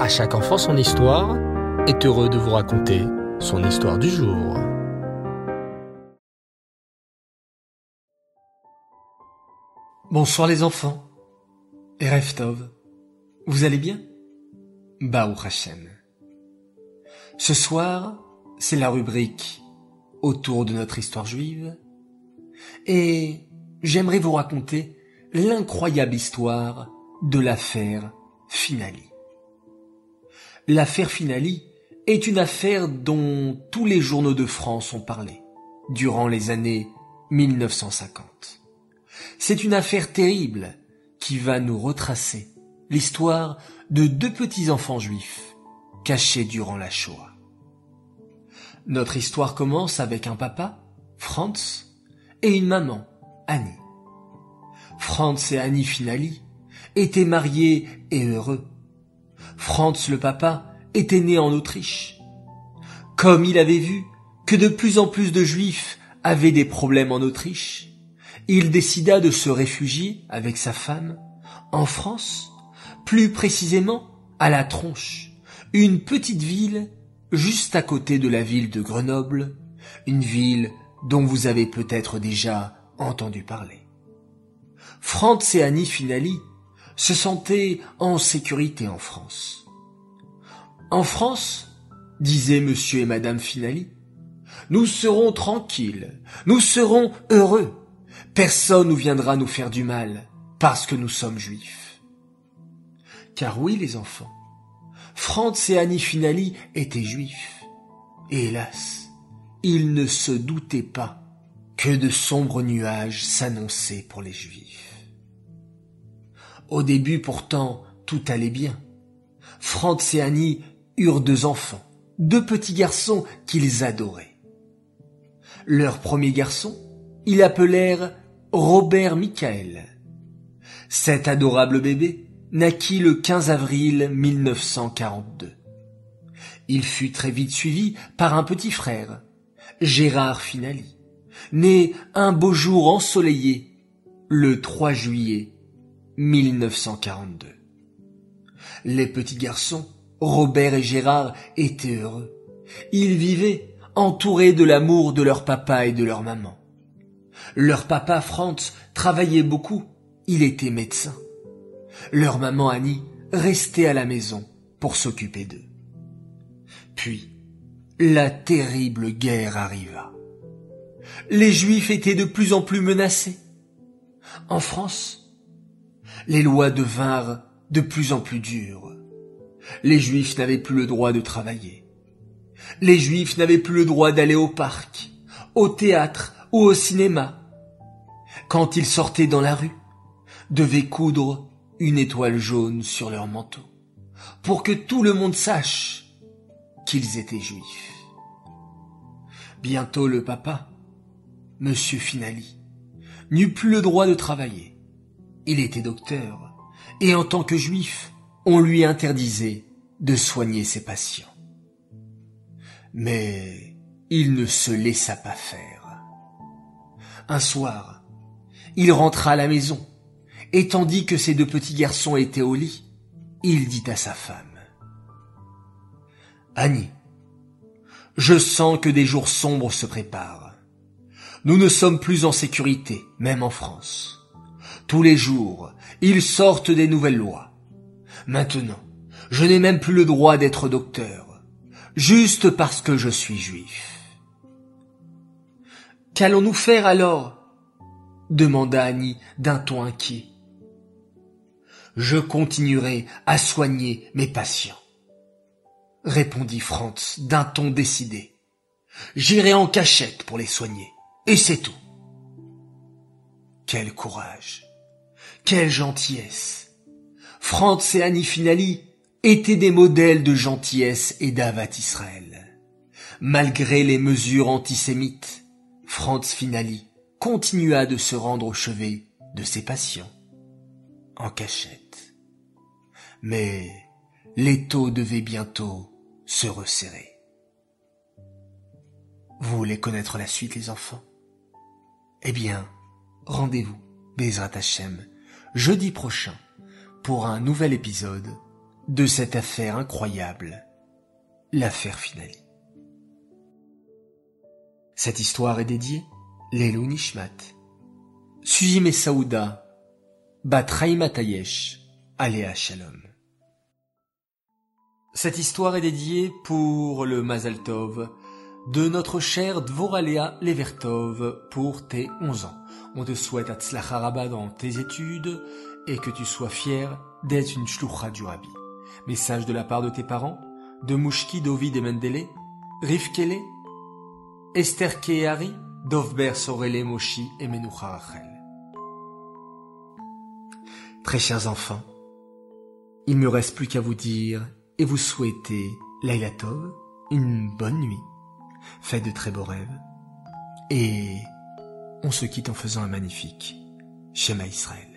À chaque enfant son histoire est heureux de vous raconter son histoire du jour. Bonsoir les enfants. Erev Tov. Vous allez bien? Baou Hashem. Ce soir, c'est la rubrique autour de notre histoire juive. Et j'aimerais vous raconter l'incroyable histoire de l'affaire Finali. L'affaire Finali est une affaire dont tous les journaux de France ont parlé durant les années 1950. C'est une affaire terrible qui va nous retracer l'histoire de deux petits enfants juifs cachés durant la Shoah. Notre histoire commence avec un papa, Franz, et une maman, Annie. Franz et Annie Finali étaient mariés et heureux. Franz le papa était né en Autriche. Comme il avait vu que de plus en plus de juifs avaient des problèmes en Autriche, il décida de se réfugier avec sa femme en France, plus précisément à La Tronche, une petite ville juste à côté de la ville de Grenoble, une ville dont vous avez peut-être déjà entendu parler. Franz et Annie Finali se sentaient en sécurité en France. En France, disaient monsieur et madame Finali, nous serons tranquilles, nous serons heureux, personne ne viendra nous faire du mal parce que nous sommes juifs. Car oui les enfants, Franz et Annie Finali étaient juifs. Et hélas, ils ne se doutaient pas que de sombres nuages s'annonçaient pour les juifs. Au début pourtant, tout allait bien. Franz et Annie eurent deux enfants, deux petits garçons qu'ils adoraient. Leur premier garçon, ils appelèrent Robert Michael. Cet adorable bébé naquit le 15 avril 1942. Il fut très vite suivi par un petit frère, Gérard Finali, né un beau jour ensoleillé, le 3 juillet 1942. Les petits garçons, Robert et Gérard, étaient heureux. Ils vivaient entourés de l'amour de leur papa et de leur maman. Leur papa Franz travaillait beaucoup, il était médecin. Leur maman Annie restait à la maison pour s'occuper d'eux. Puis, la terrible guerre arriva. Les Juifs étaient de plus en plus menacés. En France, les lois devinrent de plus en plus dures. Les Juifs n'avaient plus le droit de travailler. Les Juifs n'avaient plus le droit d'aller au parc, au théâtre ou au cinéma. Quand ils sortaient dans la rue, devaient coudre une étoile jaune sur leur manteau, pour que tout le monde sache qu'ils étaient juifs. Bientôt le papa, Monsieur Finali, n'eut plus le droit de travailler. Il était docteur, et en tant que juif, on lui interdisait de soigner ses patients. Mais il ne se laissa pas faire. Un soir, il rentra à la maison et tandis que ses deux petits garçons étaient au lit, il dit à sa femme. Annie, je sens que des jours sombres se préparent. Nous ne sommes plus en sécurité, même en France. Tous les jours, ils sortent des nouvelles lois. Maintenant, je n'ai même plus le droit d'être docteur, juste parce que je suis juif. Qu'allons-nous faire alors? demanda Annie d'un ton inquiet je continuerai à soigner mes patients. Répondit Franz d'un ton décidé. J'irai en cachette pour les soigner, et c'est tout. Quel courage, quelle gentillesse. Franz et Annie Finali étaient des modèles de gentillesse et d'Avat Israël. Malgré les mesures antisémites, Franz Finali continua de se rendre au chevet de ses patients en cachette. Mais l'étau devait bientôt se resserrer. Vous voulez connaître la suite, les enfants? Eh bien, rendez-vous, Bezrat Hashem, jeudi prochain, pour un nouvel épisode de cette affaire incroyable, l'affaire Finali. Cette histoire est dédiée Lelou Nishmat, Suzime et Saouda, Bat Tayesh, Aléa Shalom. Cette histoire est dédiée pour le Mazal Tov de notre cher Dvoralea Levertov pour tes 11 ans. On te souhaite Atzlacharaba dans tes études et que tu sois fier d'être une shlucha du Rabbi. Message de la part de tes parents, de Mouchki, Dovid et Mendele, Rivkele, Esther Kehari, Dovber Sorele Moshi et Menucha Rachel. Très chers enfants, il me reste plus qu'à vous dire et vous souhaiter Laila Tov, une bonne nuit, faites de très beaux rêves, et on se quitte en faisant un magnifique Shema Israël.